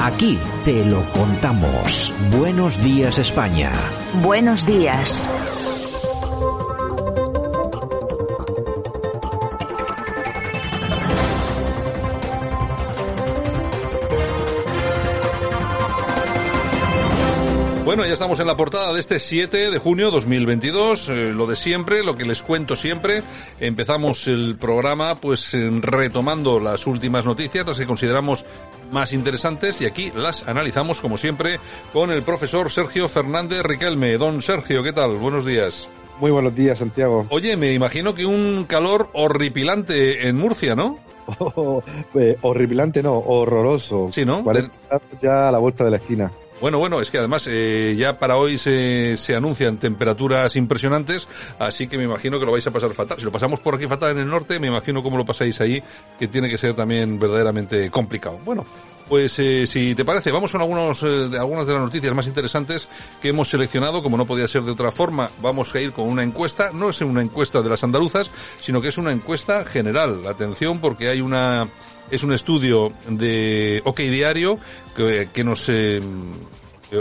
Aquí te lo contamos. Buenos días España. Buenos días. Bueno, ya estamos en la portada de este 7 de junio 2022, eh, lo de siempre, lo que les cuento siempre. Empezamos el programa pues retomando las últimas noticias, las que consideramos más interesantes y aquí las analizamos como siempre con el profesor Sergio Fernández Riquelme. Don Sergio, ¿qué tal? Buenos días. Muy buenos días, Santiago. Oye, me imagino que un calor horripilante en Murcia, ¿no? Eh, horripilante no, horroroso. Sí, ¿no? Ya a la vuelta de la esquina. Bueno, bueno, es que además eh, ya para hoy se, se anuncian temperaturas impresionantes, así que me imagino que lo vais a pasar fatal. Si lo pasamos por aquí fatal en el norte, me imagino cómo lo pasáis ahí, que tiene que ser también verdaderamente complicado. Bueno, pues eh, si te parece, vamos con algunos, eh, de algunas de las noticias más interesantes que hemos seleccionado, como no podía ser de otra forma, vamos a ir con una encuesta, no es una encuesta de las andaluzas, sino que es una encuesta general. Atención porque hay una es un estudio de OK Diario que, nos eh,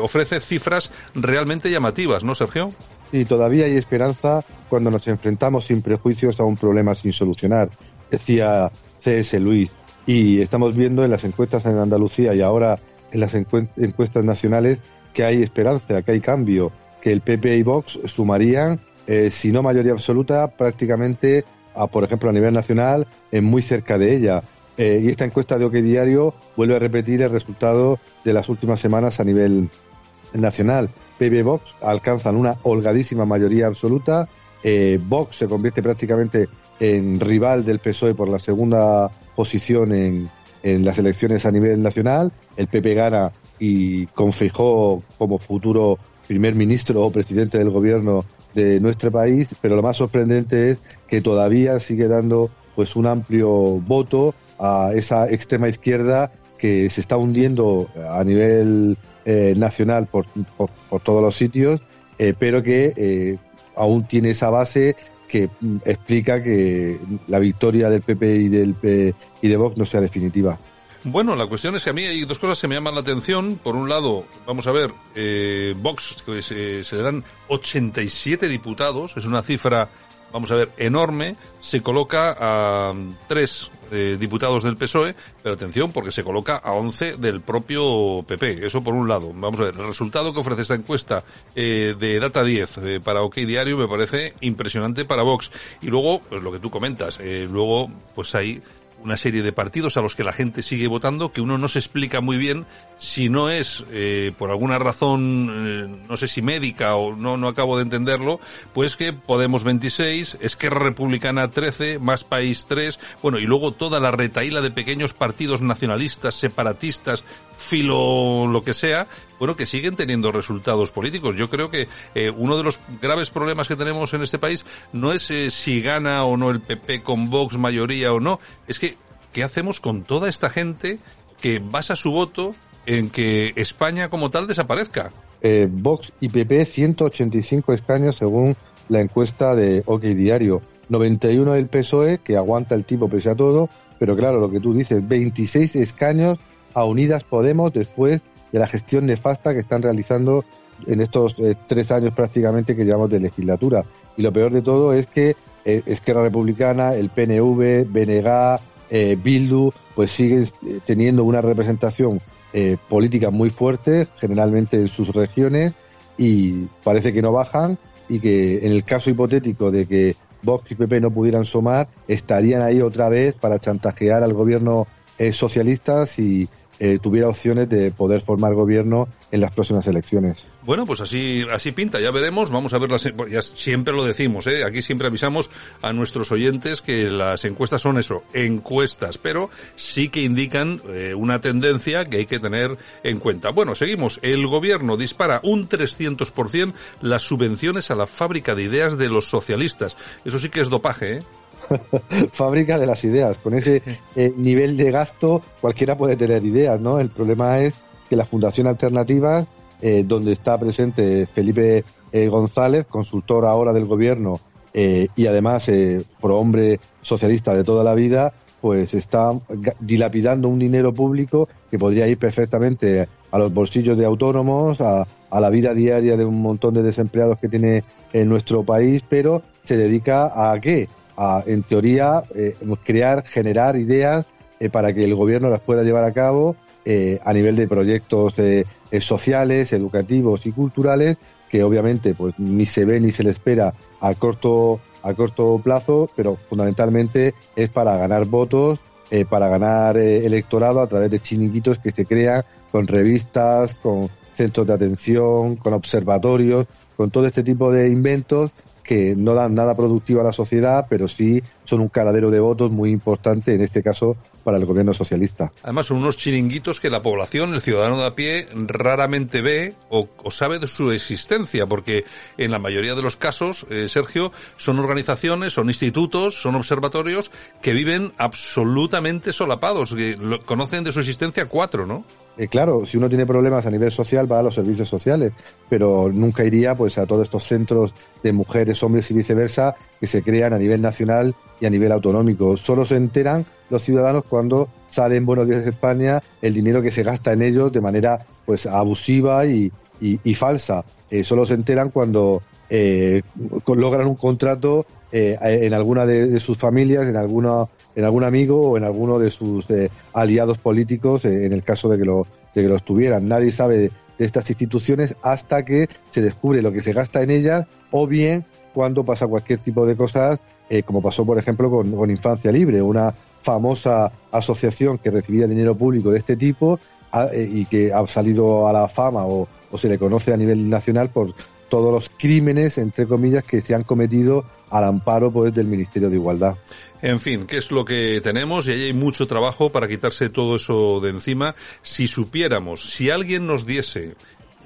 ofrece cifras realmente llamativas, ¿no, Sergio? Sí, todavía hay esperanza cuando nos enfrentamos sin prejuicios a un problema sin solucionar, decía C.S. Luis. Y estamos viendo en las encuestas en Andalucía y ahora en las encuestas nacionales que hay esperanza, que hay cambio, que el PP y Vox sumarían, eh, si no mayoría absoluta, prácticamente, a, por ejemplo, a nivel nacional, en muy cerca de ella. Eh, y esta encuesta de OK Diario vuelve a repetir el resultado de las últimas semanas a nivel nacional. PP Vox alcanzan una holgadísima mayoría absoluta. Eh, Vox se convierte prácticamente en rival del PSOE por la segunda posición en, en las elecciones a nivel nacional. El PP gana y con como futuro primer ministro o presidente del gobierno de nuestro país, pero lo más sorprendente es que todavía sigue dando pues un amplio voto a esa extrema izquierda que se está hundiendo a nivel eh, nacional por, por, todos los sitios, eh, pero que eh, aún tiene esa base que mm, explica que la victoria del PP y del y de Vox no sea definitiva. Bueno, la cuestión es que a mí hay dos cosas que me llaman la atención. Por un lado, vamos a ver, eh, Vox, que se, se, le dan 87 diputados, es una cifra, vamos a ver, enorme, se coloca a tres eh, diputados del PSOE, pero atención, porque se coloca a 11 del propio PP. Eso por un lado. Vamos a ver, el resultado que ofrece esta encuesta eh, de Data 10 eh, para OK Diario me parece impresionante para Vox. Y luego, pues lo que tú comentas, luego, pues hay una serie de partidos a los que la gente sigue votando que uno no se explica muy bien si no es eh, por alguna razón eh, no sé si médica o no no acabo de entenderlo pues que Podemos 26 Esquerra Republicana 13 Más País 3 bueno y luego toda la retaíla de pequeños partidos nacionalistas separatistas filo lo que sea bueno, que siguen teniendo resultados políticos. Yo creo que eh, uno de los graves problemas que tenemos en este país no es eh, si gana o no el PP con Vox mayoría o no, es que ¿qué hacemos con toda esta gente que basa su voto en que España como tal desaparezca? Eh, Vox y PP 185 escaños según la encuesta de OK Diario. 91 del PSOE, que aguanta el tipo pese a todo, pero claro, lo que tú dices, 26 escaños a Unidas Podemos después de la gestión nefasta que están realizando en estos eh, tres años prácticamente que llevamos de legislatura. Y lo peor de todo es que eh, Esquerra Republicana, el PNV, BNG, eh, Bildu, pues siguen teniendo una representación política muy fuerte, generalmente en sus regiones, y parece que no bajan y que en el caso hipotético de que Vox y PP no pudieran sumar, estarían ahí otra vez para chantajear al gobierno socialista si eh, tuviera opciones de poder formar gobierno en las próximas elecciones. Bueno, pues así, así pinta, ya veremos, vamos a ver las, ya siempre lo decimos, ¿eh? aquí siempre avisamos a nuestros oyentes que las encuestas son eso, encuestas, pero sí que indican eh, una tendencia que hay que tener en cuenta. Bueno, seguimos, el gobierno dispara un 300% las subvenciones a la fábrica de ideas de los socialistas, eso sí que es dopaje, ¿eh? fábrica de las ideas. Con ese eh, nivel de gasto cualquiera puede tener ideas, ¿no? El problema es que la Fundación Alternativas, eh, donde está presente Felipe eh, González, consultor ahora del gobierno y además pro hombre socialista de toda la vida, pues está dilapidando un dinero público que podría ir perfectamente a los bolsillos de autónomos, a, a la vida diaria de un montón de desempleados que tiene en nuestro país, pero se dedica a qué? En teoría, eh, crear, generar ideas eh, para que el gobierno las pueda llevar a cabo eh, a nivel de proyectos sociales, educativos y culturales, que obviamente pues ni se ve ni se le espera a corto a corto plazo, pero fundamentalmente es para ganar votos, para ganar electorado a través de chiringuitos que se crean con revistas, con centros de atención, con observatorios, con todo este tipo de inventos que no dan nada productivo a la sociedad, pero sí son un caladero de votos muy importante, en este caso, para el gobierno socialista. Además, son unos chiringuitos que la población, el ciudadano de a pie, raramente ve o, sabe de su existencia, porque en la mayoría de los casos, eh, Sergio, son organizaciones, son institutos, son observatorios que viven absolutamente solapados, que conocen de su existencia cuatro, ¿no? Eh, claro, si uno tiene problemas a nivel social va a los servicios sociales, pero nunca iría pues a todos estos centros de mujeres, hombres y viceversa que se crean a nivel nacional y a nivel autonómico. Solo se enteran los ciudadanos cuando sale en Buenos Días de España el dinero que se gasta en ellos de manera pues abusiva y, y, falsa. Eh, solo se enteran cuando eh, logran un contrato eh, en alguna de, sus familias, en alguna en algún amigo o en alguno de sus eh, aliados políticos, eh, en el caso de que lo de que los tuvieran. Nadie sabe de, estas instituciones hasta que se descubre lo que se gasta en ellas o bien cuando pasa cualquier tipo de cosas, como pasó por ejemplo con, Infancia Libre, una famosa asociación que recibía dinero público de este tipo y que ha salido a la fama o, o se le conoce a nivel nacional por todos los crímenes, entre comillas, que se han cometido al amparo pues, del Ministerio de Igualdad. En fin, ¿qué es lo que tenemos? Y ahí hay mucho trabajo para quitarse todo eso de encima. Si supiéramos, si alguien nos diese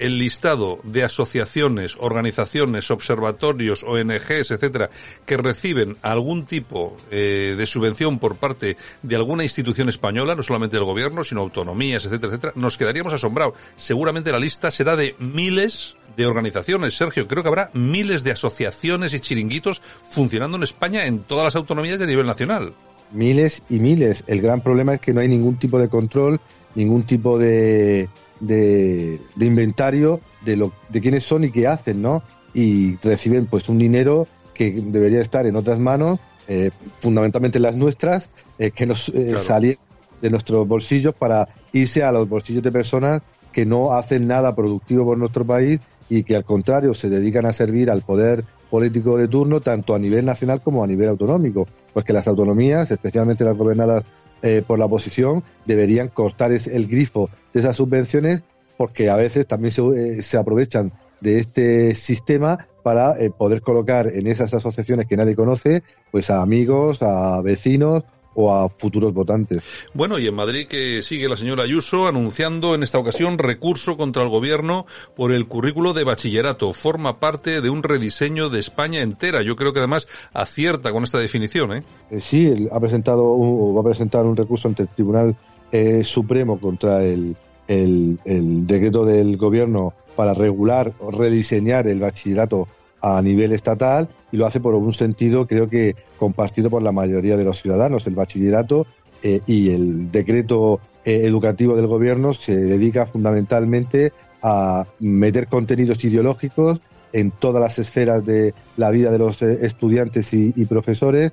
el listado de asociaciones, organizaciones, observatorios, ONGs, etcétera, que reciben algún tipo eh, de subvención por parte de alguna institución española, no solamente del gobierno, sino autonomías, etcétera, etcétera, nos quedaríamos asombrados. Seguramente la lista será de miles de organizaciones. Sergio, creo que habrá miles de asociaciones y chiringuitos funcionando en España en todas las autonomías de nivel nacional. Miles y miles. El gran problema es que no hay ningún tipo de control, ningún tipo de, de, inventario de, lo, de quiénes son y qué hacen, ¿no? Y reciben pues un dinero que debería estar en otras manos, eh, fundamentalmente las nuestras, eh, que nos eh, de nuestros bolsillos para irse a los bolsillos de personas que no hacen nada productivo por nuestro país y que al contrario se dedican a servir al poder político de turno tanto a nivel nacional como a nivel autonómico, pues que las autonomías, especialmente las gobernadas eh, por la oposición, deberían cortar el grifo de esas subvenciones porque a veces también se, eh, se aprovechan de este sistema para eh, poder colocar en esas asociaciones que nadie conoce, pues a amigos, a vecinos o a futuros votantes. Bueno, y en Madrid que sigue la señora Ayuso anunciando en esta ocasión recurso contra el gobierno por el currículo de bachillerato. Forma parte de un rediseño de España entera. Yo creo que además acierta con esta definición, ¿eh? eh sí, ha presentado va a presentar un recurso ante el Tribunal eh, Supremo contra el, el, el decreto del gobierno para regular o rediseñar el bachillerato a nivel estatal y lo hace por un sentido creo que compartido por la mayoría de los ciudadanos. El bachillerato eh, y el decreto eh, educativo del gobierno se dedica fundamentalmente a meter contenidos ideológicos en todas las esferas de la vida de los eh, estudiantes y, profesores,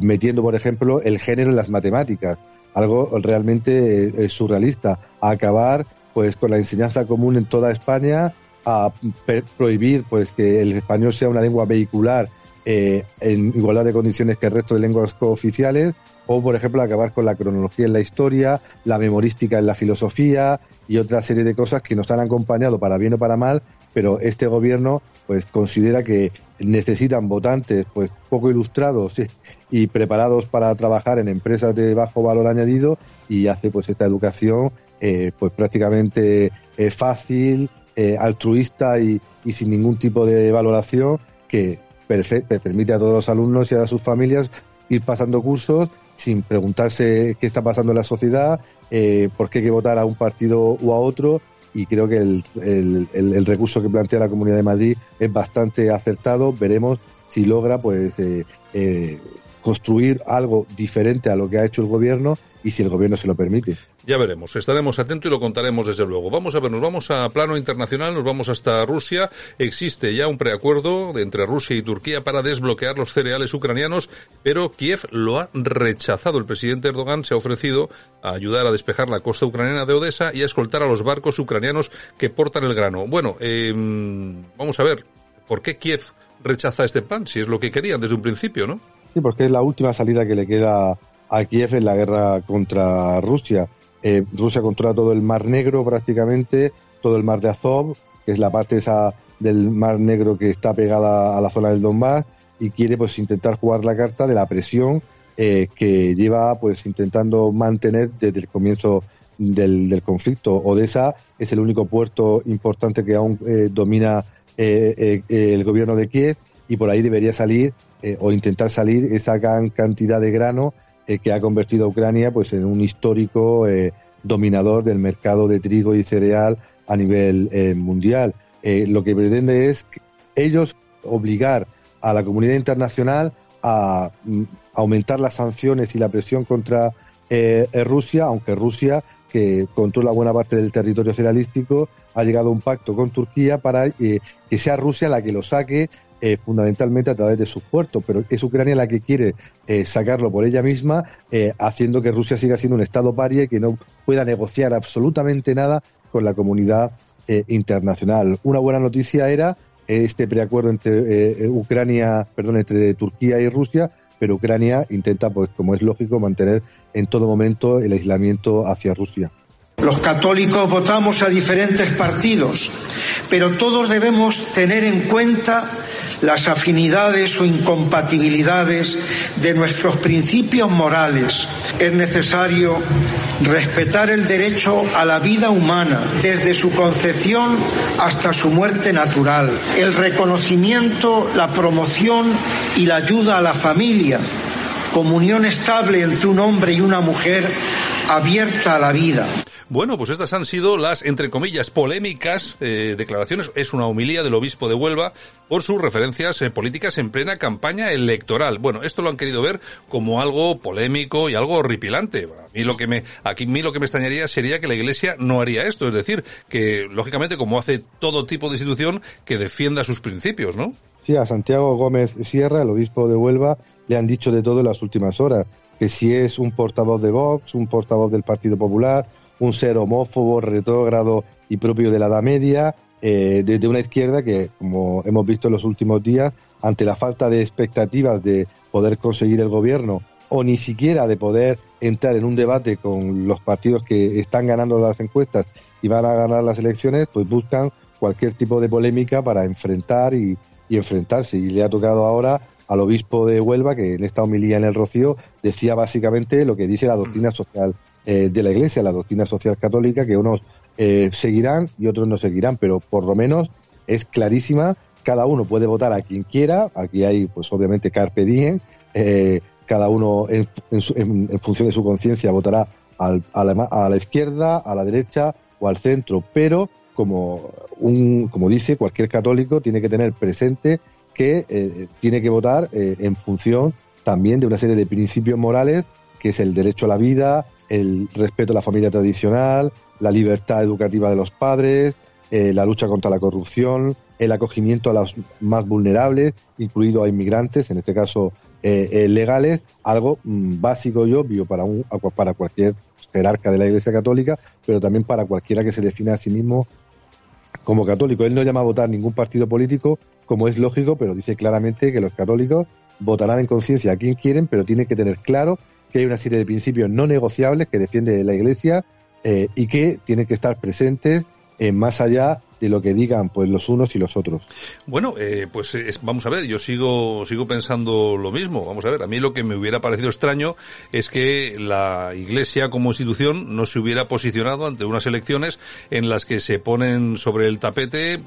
metiendo, por ejemplo, el género en las matemáticas, algo realmente surrealista, a acabar pues con la enseñanza común en toda España, a prohibir pues que el español sea una lengua vehicular eh, en igualdad de condiciones que el resto de lenguas cooficiales, o por ejemplo acabar con la cronología en la historia, la memorística en la filosofía y otra serie de cosas que nos han acompañado para bien o para mal, pero este gobierno pues considera que necesitan votantes pues poco ilustrados y preparados para trabajar en empresas de bajo valor añadido y hace pues esta educación eh, pues prácticamente eh, fácil, eh, altruista y, sin ningún tipo de valoración que permite a todos los alumnos y a sus familias ir pasando cursos sin preguntarse qué está pasando en la sociedad, por qué hay que votar a un partido o a otro y creo que el, recurso que plantea la Comunidad de Madrid es bastante acertado. Veremos si logra pues eh, eh, construir algo diferente a lo que ha hecho el gobierno y si el gobierno se lo permite. Ya veremos, estaremos atentos y lo contaremos desde luego. Vamos a ver, nos vamos a plano internacional, nos vamos hasta Rusia. Existe ya un preacuerdo entre Rusia y Turquía para desbloquear los cereales ucranianos, pero Kiev lo ha rechazado. El presidente Erdogan se ha ofrecido a ayudar a despejar la costa ucraniana de Odessa y a escoltar a los barcos ucranianos que portan el grano. Bueno, eh, vamos a ver, ¿por qué Kiev rechaza este plan? Si es lo que querían desde un principio, ¿no? Sí, porque es la última salida que le queda a Kiev en la guerra contra Rusia. Eh, Rusia controla todo el Mar Negro prácticamente, todo el Mar de Azov, que es la parte esa del Mar Negro que está pegada a la zona del Donbass y quiere pues intentar jugar la carta de la presión eh, que lleva pues intentando mantener desde el comienzo del, del, conflicto. Odessa es el único puerto importante que aún eh, domina eh, el gobierno de Kiev y por ahí debería salir o intentar salir esa gran cantidad de grano eh, que ha convertido a Ucrania pues en un histórico eh, dominador del mercado de trigo y cereal a nivel eh, mundial. lo que pretende es ellos obligar a la comunidad internacional a, mm, aumentar las sanciones y la presión contra Rusia, aunque Rusia, que controla buena parte del territorio cerealístico, ha llegado a un pacto con Turquía para que sea Rusia la que lo saque eh, fundamentalmente a través de sus puertos, pero es Ucrania la que quiere eh, sacarlo por ella misma, eh, haciendo que Rusia siga siendo un Estado paria y que no pueda negociar absolutamente nada con la comunidad internacional. Una buena noticia era este preacuerdo entre Ucrania, perdón, entre Turquía y Rusia, pero Ucrania intenta, pues como es lógico, mantener en todo momento el aislamiento hacia Rusia. Los católicos votamos a diferentes partidos, pero todos debemos tener en cuenta las afinidades o incompatibilidades de nuestros principios morales. Es necesario respetar el derecho a la vida humana desde su concepción hasta su muerte natural, el reconocimiento, la promoción y la ayuda a la familia, comunión estable entre un hombre y una mujer abierta a la vida. Bueno, pues estas han sido las, entre comillas, polémicas eh, declaraciones. Es una humilía del obispo de Huelva por sus referencias eh, políticas en plena campaña electoral. Bueno, esto lo han querido ver como algo polémico y algo horripilante. A mí lo que me, aquí a mí lo que me extrañaría sería que la Iglesia no haría esto. Es decir, que lógicamente como hace todo tipo de institución que defienda sus principios, ¿no? Sí, a Santiago Gómez Sierra, el obispo de Huelva, le han dicho de todo en las últimas horas. Que si es un portavoz de Vox, un portavoz del Partido Popular, un ser homófobo, retrógrado y propio de la Edad Media, eh, desde una izquierda que, como hemos visto en los últimos días, ante la falta de expectativas de poder conseguir el gobierno o ni siquiera de poder entrar en un debate con los partidos que están ganando las encuestas y van a ganar las elecciones, pues buscan cualquier tipo de polémica para enfrentar y, y enfrentarse. Y le ha tocado ahora al obispo de Huelva, que en esta homilía en el Rocío decía básicamente lo que dice la doctrina social eh, de la Iglesia, la doctrina social católica, que unos eh, seguirán y otros no seguirán, pero por lo menos es clarísima, cada uno puede votar a quien quiera, aquí hay pues obviamente carpe diem, eh, cada uno en, función de su conciencia votará al, a, la, a, la, izquierda, a la derecha o al centro, pero como, un, como dice cualquier católico, tiene que tener presente que tiene que votar en función también de una serie de principios morales, que es el derecho a la vida, el respeto a la familia tradicional, la libertad educativa de los padres, eh, la lucha contra la corrupción, el acogimiento a los más vulnerables, incluido a inmigrantes, en este caso eh, eh, legales, algo mm, básico y obvio para, un, para cualquier jerarca de la Iglesia Católica, pero también para cualquiera que se defina a sí mismo como católico. Él no llama a votar ningún partido político, como es lógico, pero dice claramente que los católicos votarán en conciencia a quien quieren, pero tienen que tener claro que hay una serie de principios no negociables que defiende la Iglesia eh, y que tienen que estar presentes en más allá de lo que digan pues los unos y los otros. Bueno, eh, pues vamos a ver, yo sigo sigo pensando lo mismo. Vamos a ver, a mí lo que me hubiera parecido extraño es que la Iglesia como institución no se hubiera posicionado ante unas elecciones en las que se ponen sobre el tapete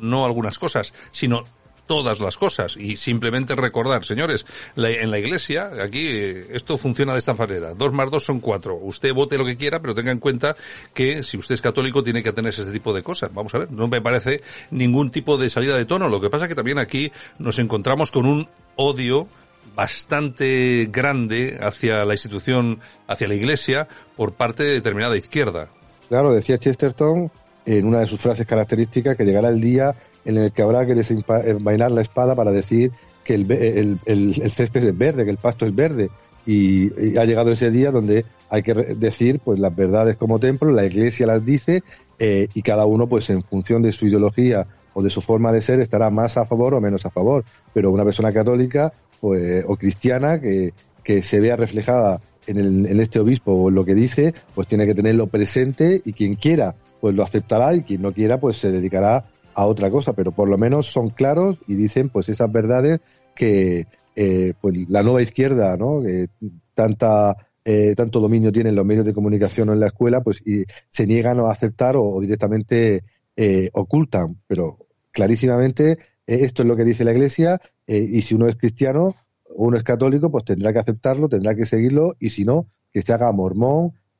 no algunas cosas, sino todas las cosas y simplemente recordar, señores, en la iglesia, aquí eh, esto funciona de esta manera. Dos más dos son cuatro. Usted vote lo que quiera, pero tenga en cuenta que si usted es católico tiene que atenerse a este tipo de cosas. Vamos a ver, no me parece ningún tipo de salida de tono. Lo que pasa es que también aquí nos encontramos con un odio bastante grande hacia la institución, hacia la iglesia, por parte de determinada izquierda. Claro, decía Chesterton en una de sus frases características que llegará el día en el que habrá que desenvainar la espada para decir que el, el, césped es verde, que el pasto es verde. Y, ha llegado ese día donde hay que decir pues las verdades como templo, la iglesia las dice eh, y cada uno pues en función de su ideología o de su forma de ser estará más a favor o menos a favor. Pero una persona católica pues, o cristiana que, que se vea reflejada en, el, en este obispo o en lo que dice, pues tiene que tenerlo presente y quien quiera pues lo aceptará y quien no quiera pues se dedicará a otra cosa, pero por lo menos son claros y dicen pues esas verdades que eh, pues la nueva izquierda, ¿no? Que tanta eh, tanto dominio tienen los medios de comunicación o en la escuela, pues y se niegan a aceptar o, directamente eh, ocultan, pero clarísimamente esto es lo que dice la Iglesia y si uno es cristiano o uno es católico, pues tendrá que aceptarlo, tendrá que seguirlo y si no, que se haga mormón,